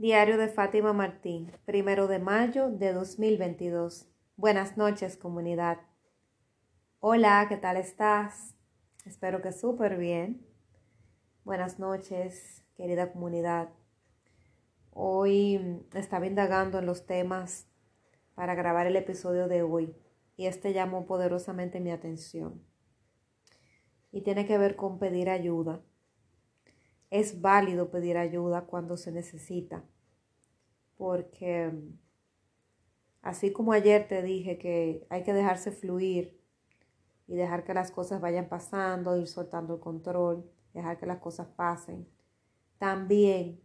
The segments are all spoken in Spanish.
Diario de Fátima Martín, primero de mayo de 2022. Buenas noches, comunidad. Hola, ¿qué tal estás? Espero que súper bien. Buenas noches, querida comunidad. Hoy estaba indagando en los temas para grabar el episodio de hoy y este llamó poderosamente mi atención. Y tiene que ver con pedir ayuda es válido pedir ayuda cuando se necesita, porque así como ayer te dije que hay que dejarse fluir y dejar que las cosas vayan pasando, ir soltando el control, dejar que las cosas pasen, también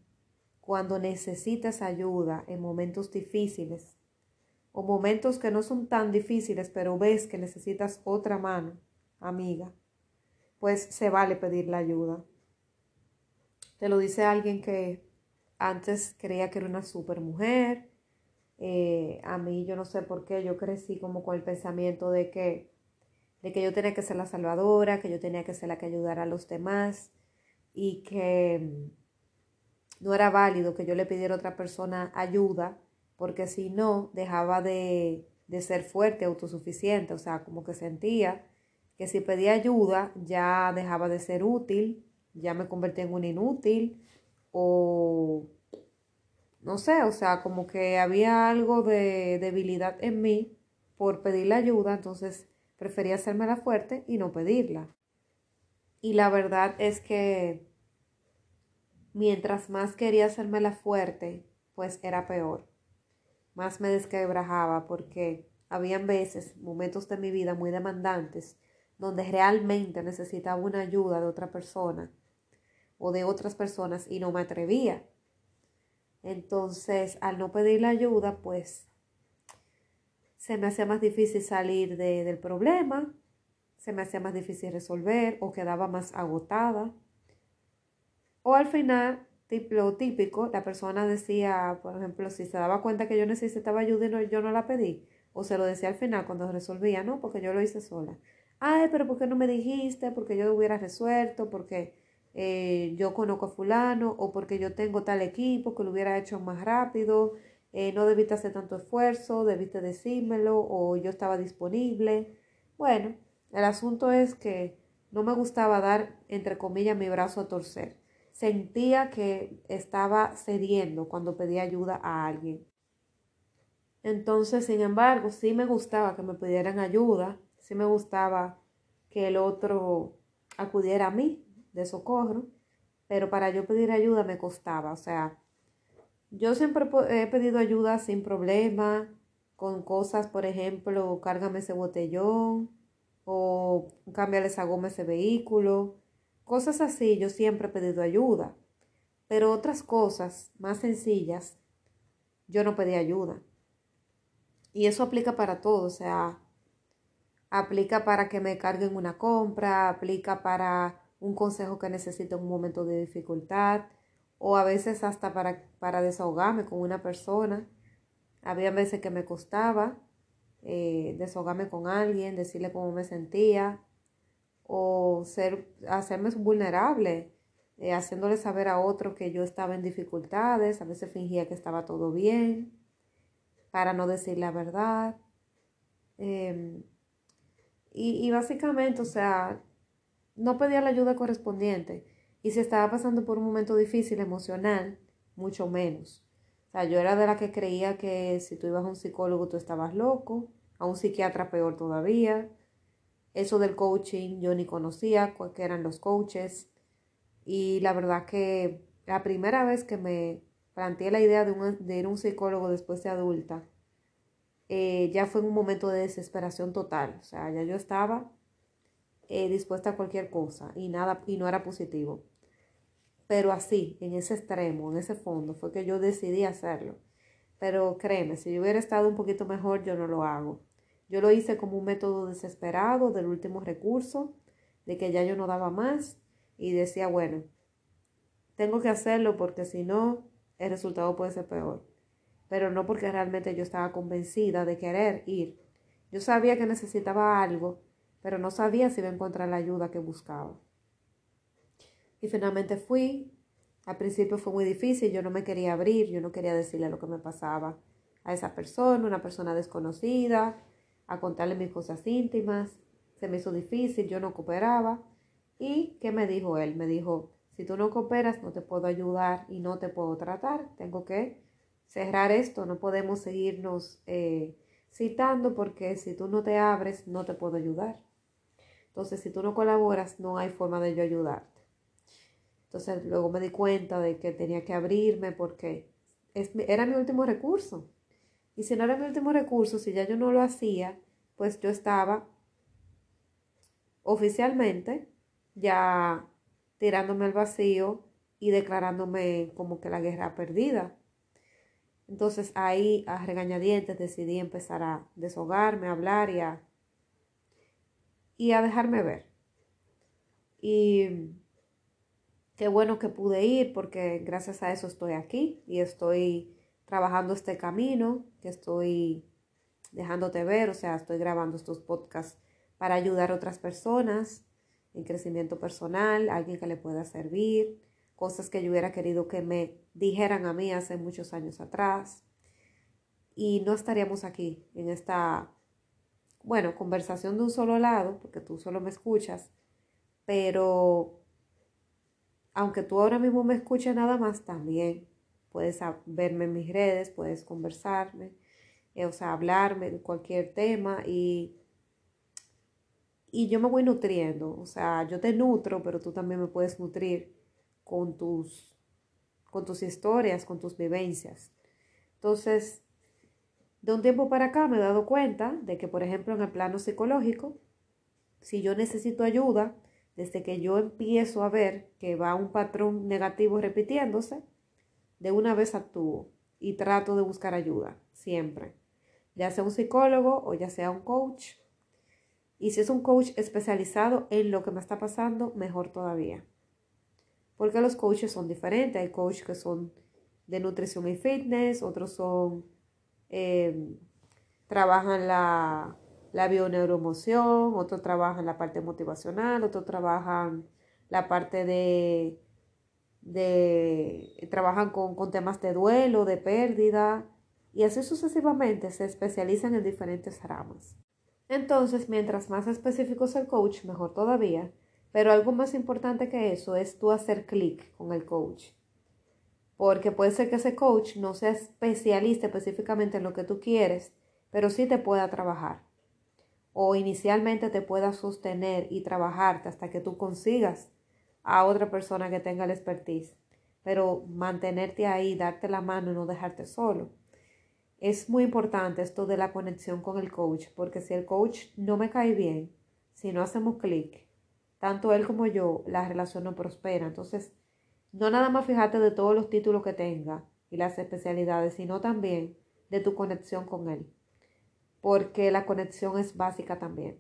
cuando necesitas ayuda en momentos difíciles o momentos que no son tan difíciles, pero ves que necesitas otra mano, amiga, pues se vale pedir la ayuda. Te lo dice alguien que antes creía que era una super mujer. Eh, a mí yo no sé por qué, yo crecí como con el pensamiento de que, de que yo tenía que ser la salvadora, que yo tenía que ser la que ayudara a los demás y que mm, no era válido que yo le pidiera a otra persona ayuda, porque si no, dejaba de, de ser fuerte, autosuficiente, o sea, como que sentía que si pedía ayuda ya dejaba de ser útil ya me convertí en un inútil o no sé, o sea, como que había algo de debilidad en mí por pedir ayuda, entonces prefería hacerme la fuerte y no pedirla. Y la verdad es que mientras más quería hacerme la fuerte, pues era peor. Más me desquebrajaba porque habían veces, momentos de mi vida muy demandantes, donde realmente necesitaba una ayuda de otra persona o de otras personas y no me atrevía. Entonces, al no pedir la ayuda, pues se me hacía más difícil salir del problema, se me hacía más difícil resolver o quedaba más agotada. O al final, lo típico, la persona decía, por ejemplo, si se daba cuenta que yo necesitaba ayuda y no, yo no la pedí, o se lo decía al final cuando resolvía, no, porque yo lo hice sola. Ay, pero ¿por qué no me dijiste? Porque yo lo hubiera resuelto, porque eh, yo conozco a fulano o porque yo tengo tal equipo que lo hubiera hecho más rápido, eh, no debiste hacer tanto esfuerzo, debiste decírmelo o yo estaba disponible. Bueno, el asunto es que no me gustaba dar, entre comillas, mi brazo a torcer. Sentía que estaba cediendo cuando pedía ayuda a alguien. Entonces, sin embargo, sí me gustaba que me pidieran ayuda, sí me gustaba que el otro acudiera a mí, de socorro, pero para yo pedir ayuda me costaba, o sea, yo siempre he pedido ayuda sin problema, con cosas, por ejemplo, cárgame ese botellón o cámbiale esa goma ese vehículo, cosas así, yo siempre he pedido ayuda, pero otras cosas más sencillas, yo no pedí ayuda. Y eso aplica para todo, o sea, aplica para que me carguen una compra, aplica para un consejo que necesito en un momento de dificultad o a veces hasta para, para desahogarme con una persona. Había veces que me costaba eh, desahogarme con alguien, decirle cómo me sentía o ser, hacerme vulnerable, eh, haciéndole saber a otro que yo estaba en dificultades, a veces fingía que estaba todo bien para no decir la verdad. Em, y, y básicamente, o sea, no pedía la ayuda correspondiente y si estaba pasando por un momento difícil emocional, mucho menos. O sea, yo era de la que creía que si tú ibas a un psicólogo tú estabas loco, a un psiquiatra peor todavía. Eso del coaching yo ni conocía cuáles eran los coaches. Y la verdad que la primera vez que me planteé la idea de, ir a un psicólogo después de adulta, eh, ya fue en un momento de desesperación total. O sea, ya yo estaba eh, dispuesta a cualquier cosa y nada y no era positivo. Pero así, en ese extremo, en ese fondo, fue que yo decidí hacerlo. Pero créeme, si yo hubiera estado un poquito mejor, yo no lo hago. Yo lo hice como un método desesperado del último recurso, de que ya yo no daba más y decía, bueno, tengo que hacerlo porque si no, el resultado puede ser peor. Pero no porque realmente yo estaba convencida de querer ir. Yo sabía que necesitaba algo pero no sabía si iba a encontrar la ayuda que buscaba. Y finalmente fui, Al principio fue muy difícil, yo no me quería abrir, yo no quería decirle lo que me pasaba a esa persona, una persona desconocida, a contarle mis cosas íntimas. Se me hizo difícil, yo no cooperaba. ¿Y qué me dijo él? Me dijo, si tú no cooperas, no te puedo ayudar y no te puedo tratar. Tengo que cerrar esto, no podemos seguirnos eh, citando porque si tú no te abres, no te puedo ayudar. Entonces, si tú no colaboras, no hay forma de yo ayudarte. Entonces, luego me di cuenta de que tenía que abrirme porque era mi último recurso. Y si no era mi último recurso, si ya yo no lo hacía, pues yo estaba oficialmente ya tirándome al vacío y declarándome como que la guerra perdida. Entonces ahí a regañadientes decidí empezar a deshogarme, a hablar y a, y a dejarme ver. Y qué bueno que pude ir porque gracias a eso estoy aquí y estoy trabajando este camino, que estoy dejándote ver, o sea, estoy grabando estos podcasts para ayudar a otras personas en crecimiento personal, alguien que le pueda servir, cosas que yo hubiera querido que me dijeran a mí hace muchos años atrás. Y no estaríamos aquí en esta, bueno, conversación de un solo lado, porque tú solo me escuchas, pero aunque tú ahora mismo me escuches nada más, también puedes verme en mis redes, puedes conversarme, eh, o sea, hablarme de cualquier tema y, y yo me voy nutriendo, o sea, yo te nutro, pero tú también me puedes nutrir con tus, con tus historias, con tus vivencias. Entonces, de un tiempo para acá me he dado cuenta de que, por ejemplo, en el plano psicológico, si yo necesito ayuda, desde que yo empiezo a ver que va un patrón negativo repitiéndose, de una vez actúo y trato de buscar ayuda, siempre. Ya sea un psicólogo o ya sea un coach. Y si es un coach especializado en lo que me está pasando, mejor todavía. Porque los coaches son diferentes. Hay coaches que son de nutrición y fitness, otros son, em, trabajan la, la bioneuroemoción, otros trabajan la parte motivacional, otros trabajan la parte de de, trabajan con, temas de duelo, de pérdida, y así sucesivamente se especializan en diferentes ramas. Entonces, mientras más específico es el coach, mejor todavía, pero algo más importante que eso es tú hacer clic con el coach. Porque puede ser que ese coach no sea especialista específicamente en lo que tú quieres, pero sí te pueda trabajar. O inicialmente te pueda sostener y trabajarte hasta que tú consigas a otra persona que tenga el expertise, pero mantenerte ahí, darte la mano y no dejarte solo. Es muy importante esto de la conexión con el coach, porque si el coach no me cae bien, si no hacemos clic, tanto él como yo, la relación no prospera. Entonces, no nada más fíjate de todos los títulos que tenga y las especialidades, sino también de tu conexión con él, porque la conexión es básica también.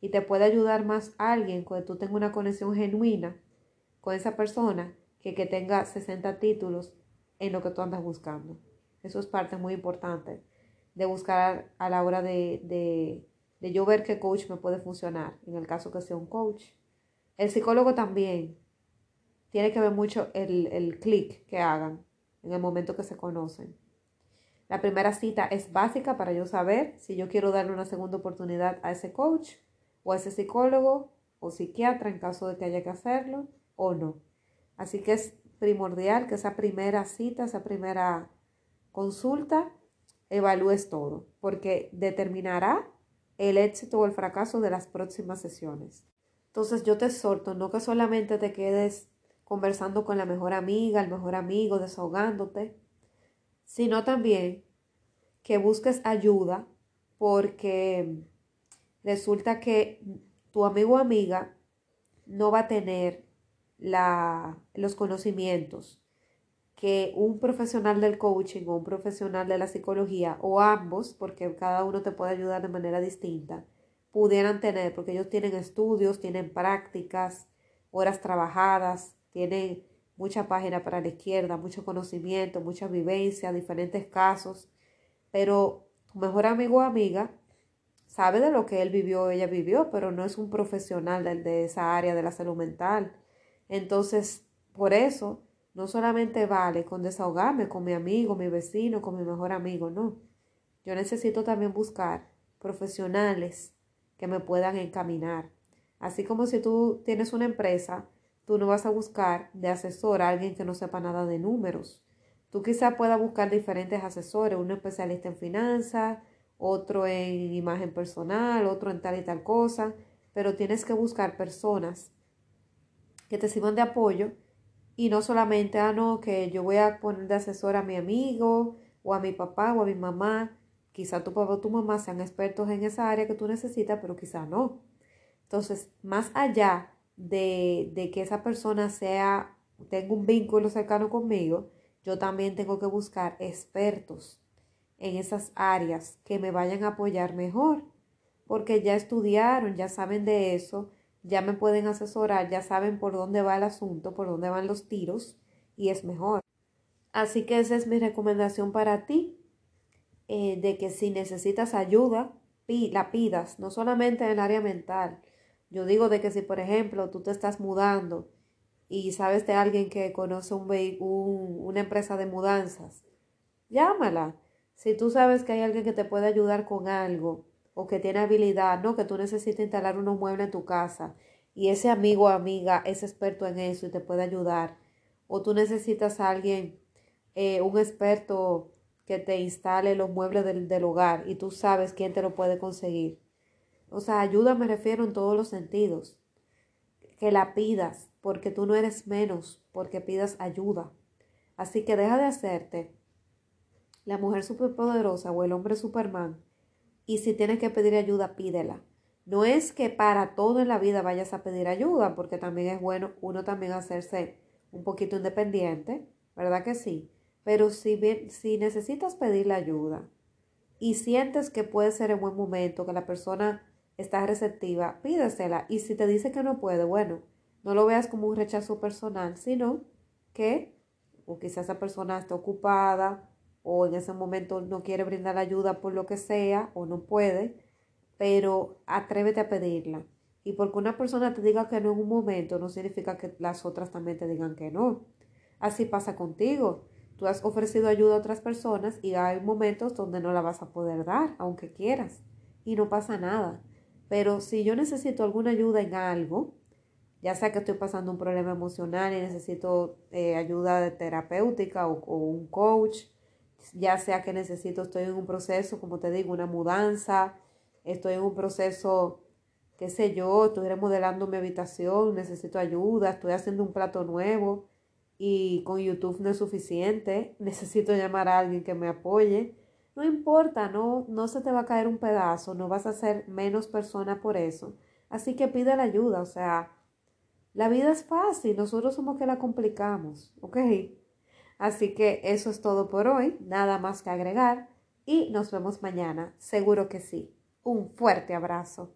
Y te puede ayudar más alguien cuando tú tengas una conexión genuina con esa persona que, que tenga 60 títulos en lo que tú andas buscando. Eso es parte muy importante de buscar a la hora de, de, de yo ver qué coach me puede funcionar, en el caso que sea un coach. El psicólogo también tiene que ver mucho el, el clic que hagan en el momento que se conocen. La primera cita es básica para yo saber si yo quiero darle una segunda oportunidad a ese coach o a ese psicólogo o psiquiatra en caso de que haya que hacerlo o no. Así que es primordial que esa primera cita, esa primera consulta, evalúes todo, porque determinará el éxito o el fracaso de las próximas sesiones. Entonces yo te exhorto, no que solamente te quedes conversando con la mejor amiga, el mejor amigo, desahogándote, sino también que busques ayuda porque resulta que tu amigo o amiga no va a tener la, los conocimientos que un profesional del coaching o un profesional de la psicología o ambos, porque cada uno te puede ayudar de manera distinta, pudieran tener, porque ellos tienen estudios, tienen prácticas, horas trabajadas, tienen mucha página para la izquierda, mucho conocimiento, mucha vivencia, diferentes casos, pero tu mejor amigo o amiga sabe de lo que él vivió o ella vivió, pero no es un profesional de, de esa área de la salud mental entonces, por eso No solamente vale con desahogarme con mi amigo, mi vecino, con mi mejor amigo, no. Yo necesito también buscar profesionales que me puedan encaminar. Así como si tú tienes una empresa, tú no vas a buscar de asesor a alguien que no sepa nada de números. Tú quizá puedas buscar diferentes asesores, uno especialista en finanzas, otro en imagen personal, otro en tal y tal cosa, pero tienes que buscar personas que te sirvan de apoyo y no solamente, ah, no, que yo voy a poner de asesor a mi amigo o a mi papá o a mi mamá. Quizá tu papá o tu mamá sean expertos en esa área que tú necesitas, pero quizá no. Entonces, más allá de, de que esa persona sea, tenga un vínculo cercano conmigo, yo también tengo que buscar expertos en esas áreas que me vayan a apoyar mejor, porque ya estudiaron, ya saben de eso, ya me pueden asesorar, ya saben por dónde va el asunto, por dónde van los tiros y es mejor. Así que esa es mi recomendación para ti, eh, de que si necesitas ayuda, la pidas, no solamente en el área mental. Yo digo de que si, por ejemplo, tú te estás mudando y sabes de alguien que conoce un, un, una empresa de mudanzas, llámala si tú sabes que hay alguien que te puede ayudar con algo o que tiene habilidad, ¿no? Que tú necesitas instalar unos muebles en tu casa y ese amigo o amiga es experto en eso y te puede ayudar. O tú necesitas a alguien, eh, un experto que te instale los muebles del, del hogar y tú sabes quién te lo puede conseguir. O sea, ayuda me refiero en todos los sentidos. Que la pidas, porque tú no eres menos, porque pidas ayuda. Así que deja de hacerte la mujer superpoderosa o el hombre superman. Y si tienes que pedir ayuda, pídela. No es que para todo en la vida vayas a pedir ayuda, porque también es bueno uno también hacerse un poquito independiente, ¿verdad que sí? Pero si, si necesitas pedir la ayuda y sientes que puede ser en buen momento, que la persona está receptiva, pídesela. Y si te dice que no puede, bueno, no lo veas como un rechazo personal, sino que o quizás esa persona está ocupada o en ese momento no quiere brindar ayuda por lo que sea o no puede, pero atrévete a pedirla. Y porque una persona te diga que no en un momento no significa que las otras también te digan que no. Así pasa contigo. Tú has ofrecido ayuda a otras personas y hay momentos donde no la vas a poder dar, aunque quieras, y no pasa nada. Pero si yo necesito alguna ayuda en algo, ya sea que estoy pasando un problema emocional y necesito eh, ayuda de terapéutica o, o un coach, ya sea que necesito, estoy en un proceso, como te digo, una mudanza, estoy en un proceso, qué sé yo, estoy remodelando mi habitación, necesito ayuda, estoy haciendo un plato nuevo y con YouTube no es suficiente, necesito llamar a alguien que me apoye. No importa, no, no se te va a caer un pedazo, no vas a ser menos persona por eso. Así que pide la ayuda, o sea, la vida es fácil, nosotros somos que la complicamos, ¿ok? Así que eso es todo por hoy, nada más que agregar y nos vemos mañana, seguro que sí. Un fuerte abrazo.